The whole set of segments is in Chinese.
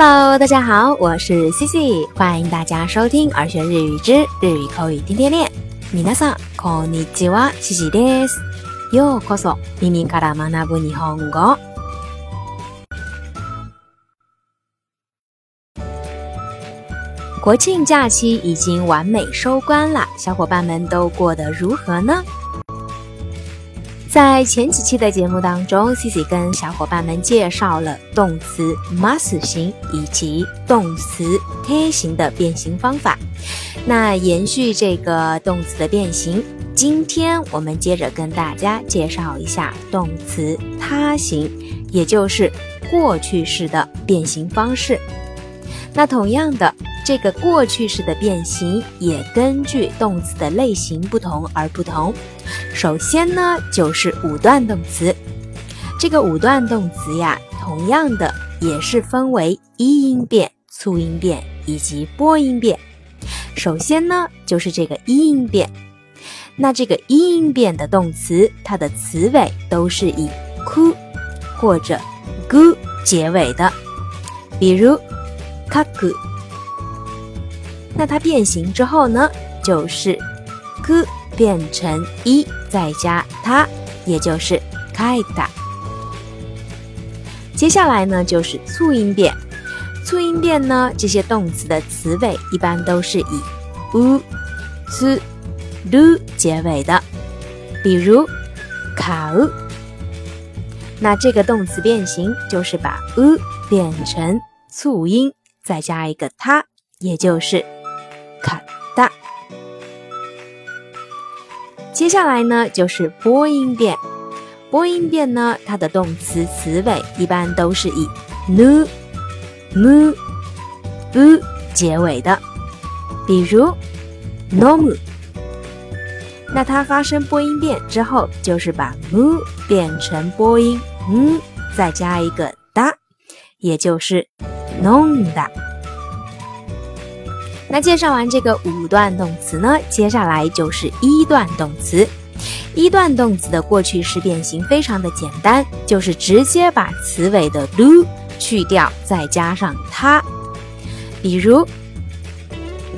Hello，大家好，我是 Cici，欢迎大家收听《儿学日语之日语口语天天练》。みなさんこんにちは、Cici です。ようこそ、耳から学ぶ日本語。国庆假期已经完美收官了，小伙伴们都过得如何呢？在前几期的节目当中，Cici 跟小伙伴们介绍了动词 must 型以及动词 k e 的变形方法。那延续这个动词的变形，今天我们接着跟大家介绍一下动词他型，也就是过去式的变形方式。那同样的。这个过去式的变形也根据动词的类型不同而不同。首先呢，就是五段动词。这个五段动词呀，同样的也是分为一音变、促音变以及波音变。首先呢，就是这个一音变。那这个一音变的动词，它的词尾都是以哭或者 gu 结尾的，比如 kaku。那它变形之后呢，就是 g 变成 i 再加它，也就是 k i a 接下来呢，就是促音变。促音变呢，这些动词的词尾一般都是以 u、z、lu 结尾的，比如卡 u。那这个动词变形就是把 u 变成促音，再加一个它，也就是。哒，接下来呢就是播音变。播音变呢，它的动词词尾一般都是以 n u mu、bu 结尾的，比如 nomu。那它发生播音变之后，就是把 mu 变成播音嗯，再加一个哒，也就是 nonda。那介绍完这个五段动词呢，接下来就是一段动词。一段动词的过去式变形非常的简单，就是直接把词尾的 do 去掉，再加上它。比如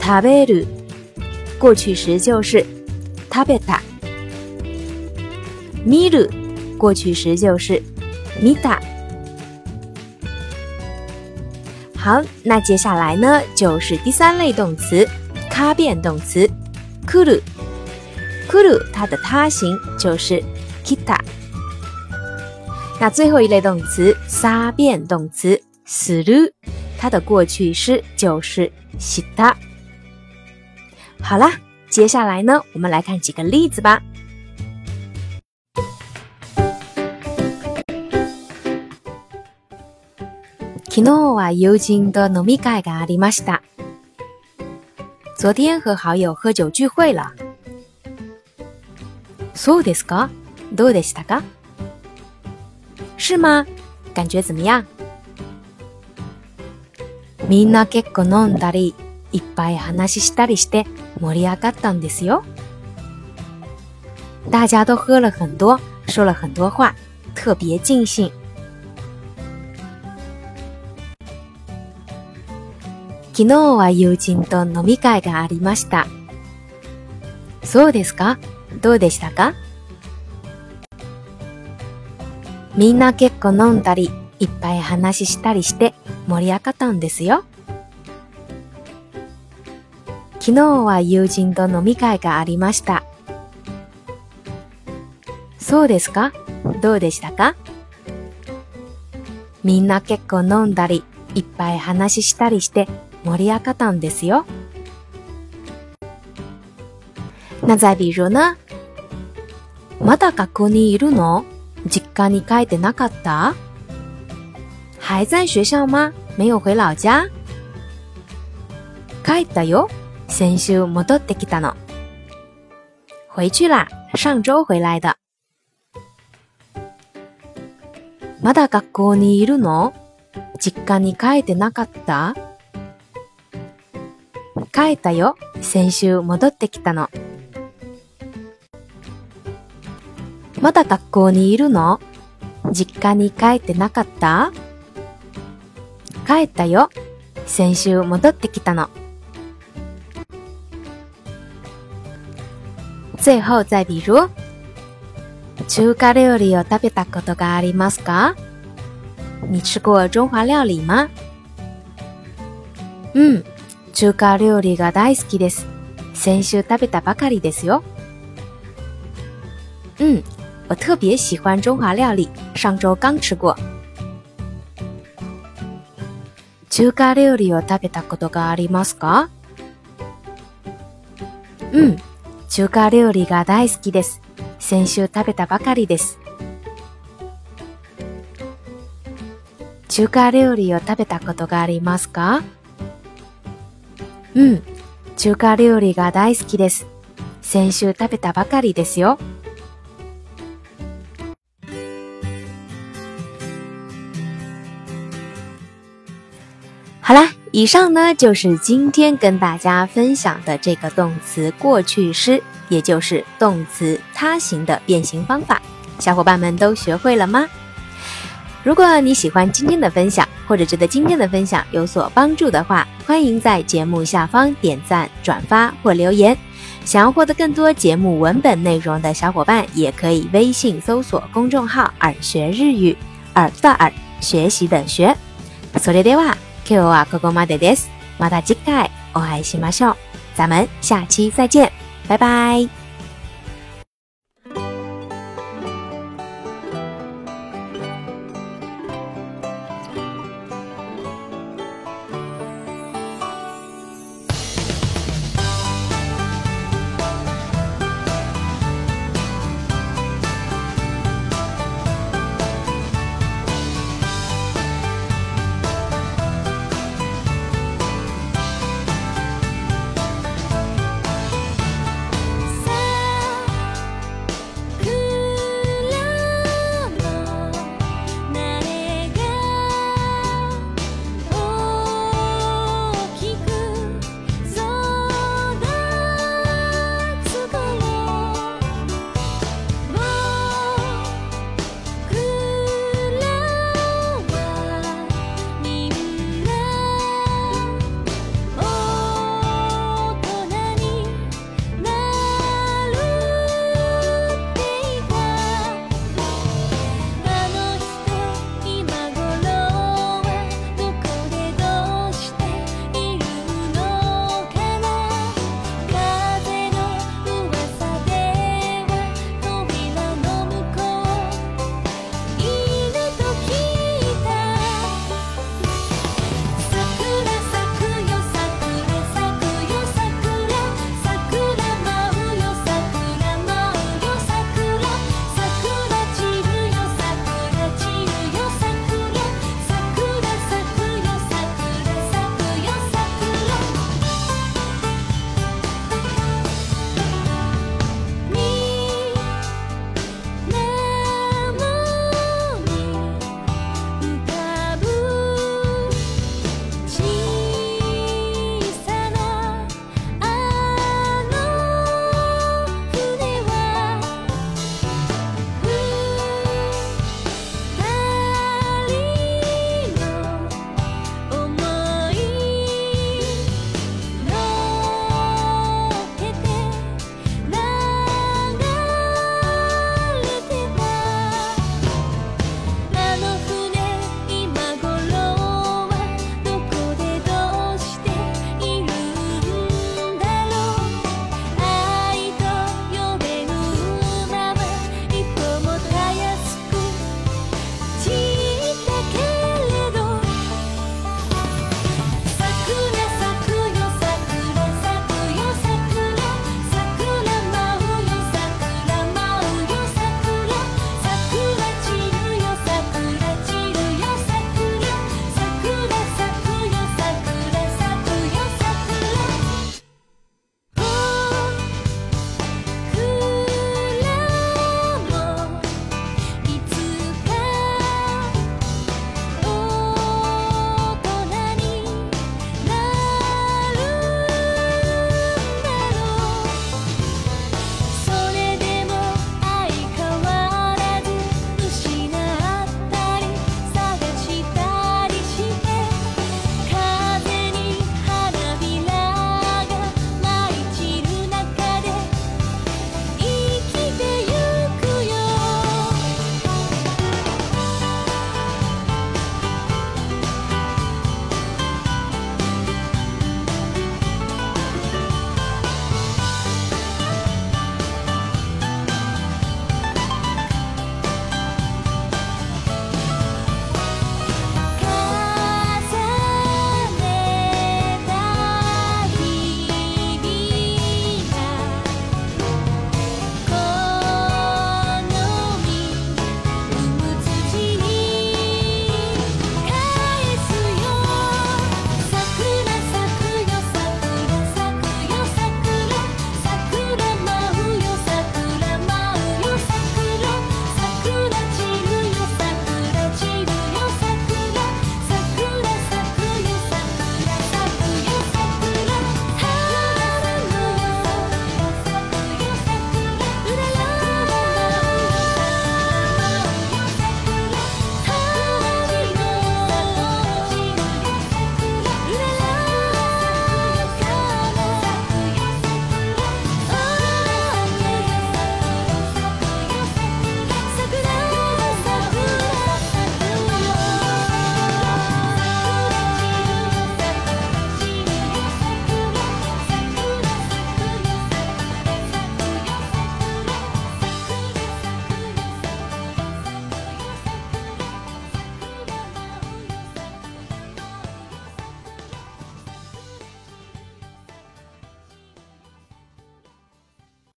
，taberu 过去时就是 tabeta，miru 过去时就是 mita。好，那接下来呢，就是第三类动词，卡变动词，k u u r kuru 它的他形就是 kita。那最后一类动词，撒变动词 r u 它的过去式就是 shita。好啦，接下来呢，我们来看几个例子吧。昨日和好友喝酒聚会了，そうですか、どうでしたか？是吗？感觉怎么样？みんな結構飲んだり、いっぱい話ししたりして盛り上がったんですよ。大家都喝了很多，说了很多话，特别尽兴。昨日は友人と飲み会がありました。そうですかどうでしたかみんな結構飲んだり、いっぱい話したりして盛り上がったんですよ。昨日は友人と飲み会がありました。そうですかどうでしたかみんな結構飲んだり、いっぱい話したりして盛り上がったんですよ。那再比如呢？まだ学校にいるの実家に帰ってなかった还在学校吗没有回老家帰ったよ。先週戻ってきたの。回去啦。上周回来的。まだ学校にいるの実家に帰ってなかった帰ったよ。先週戻ってきたの。まだ学校にいるの実家に帰ってなかった帰ったよ。先週戻ってきたの。最後再比如。中華料理を食べたことがありますか你吃过中华料理吗うん。中華料理が大好きです。先週食べたばかりですよ。うん、我特別喜欢中華料理，上周刚吃过。中華料理を食べたことがありますかうん、中華料理が大好きです。先週食べたばかりです。中華料理を食べたことがありますか嗯，中華料理が大好きです。先週食べたばかりですよ。好啦，以上呢就是今天跟大家分享的这个动词过去式，也就是动词他形的变形方法。小伙伴们都学会了吗？如果你喜欢今天的分享，或者觉得今天的分享有所帮助的话，欢迎在节目下方点赞、转发或留言。想要获得更多节目文本内容的小伙伴，也可以微信搜索公众号“耳学日语”，耳在耳学习的学。それでは、今日はここまでです。また次回お会いしましょう。咱们下期再见，拜拜。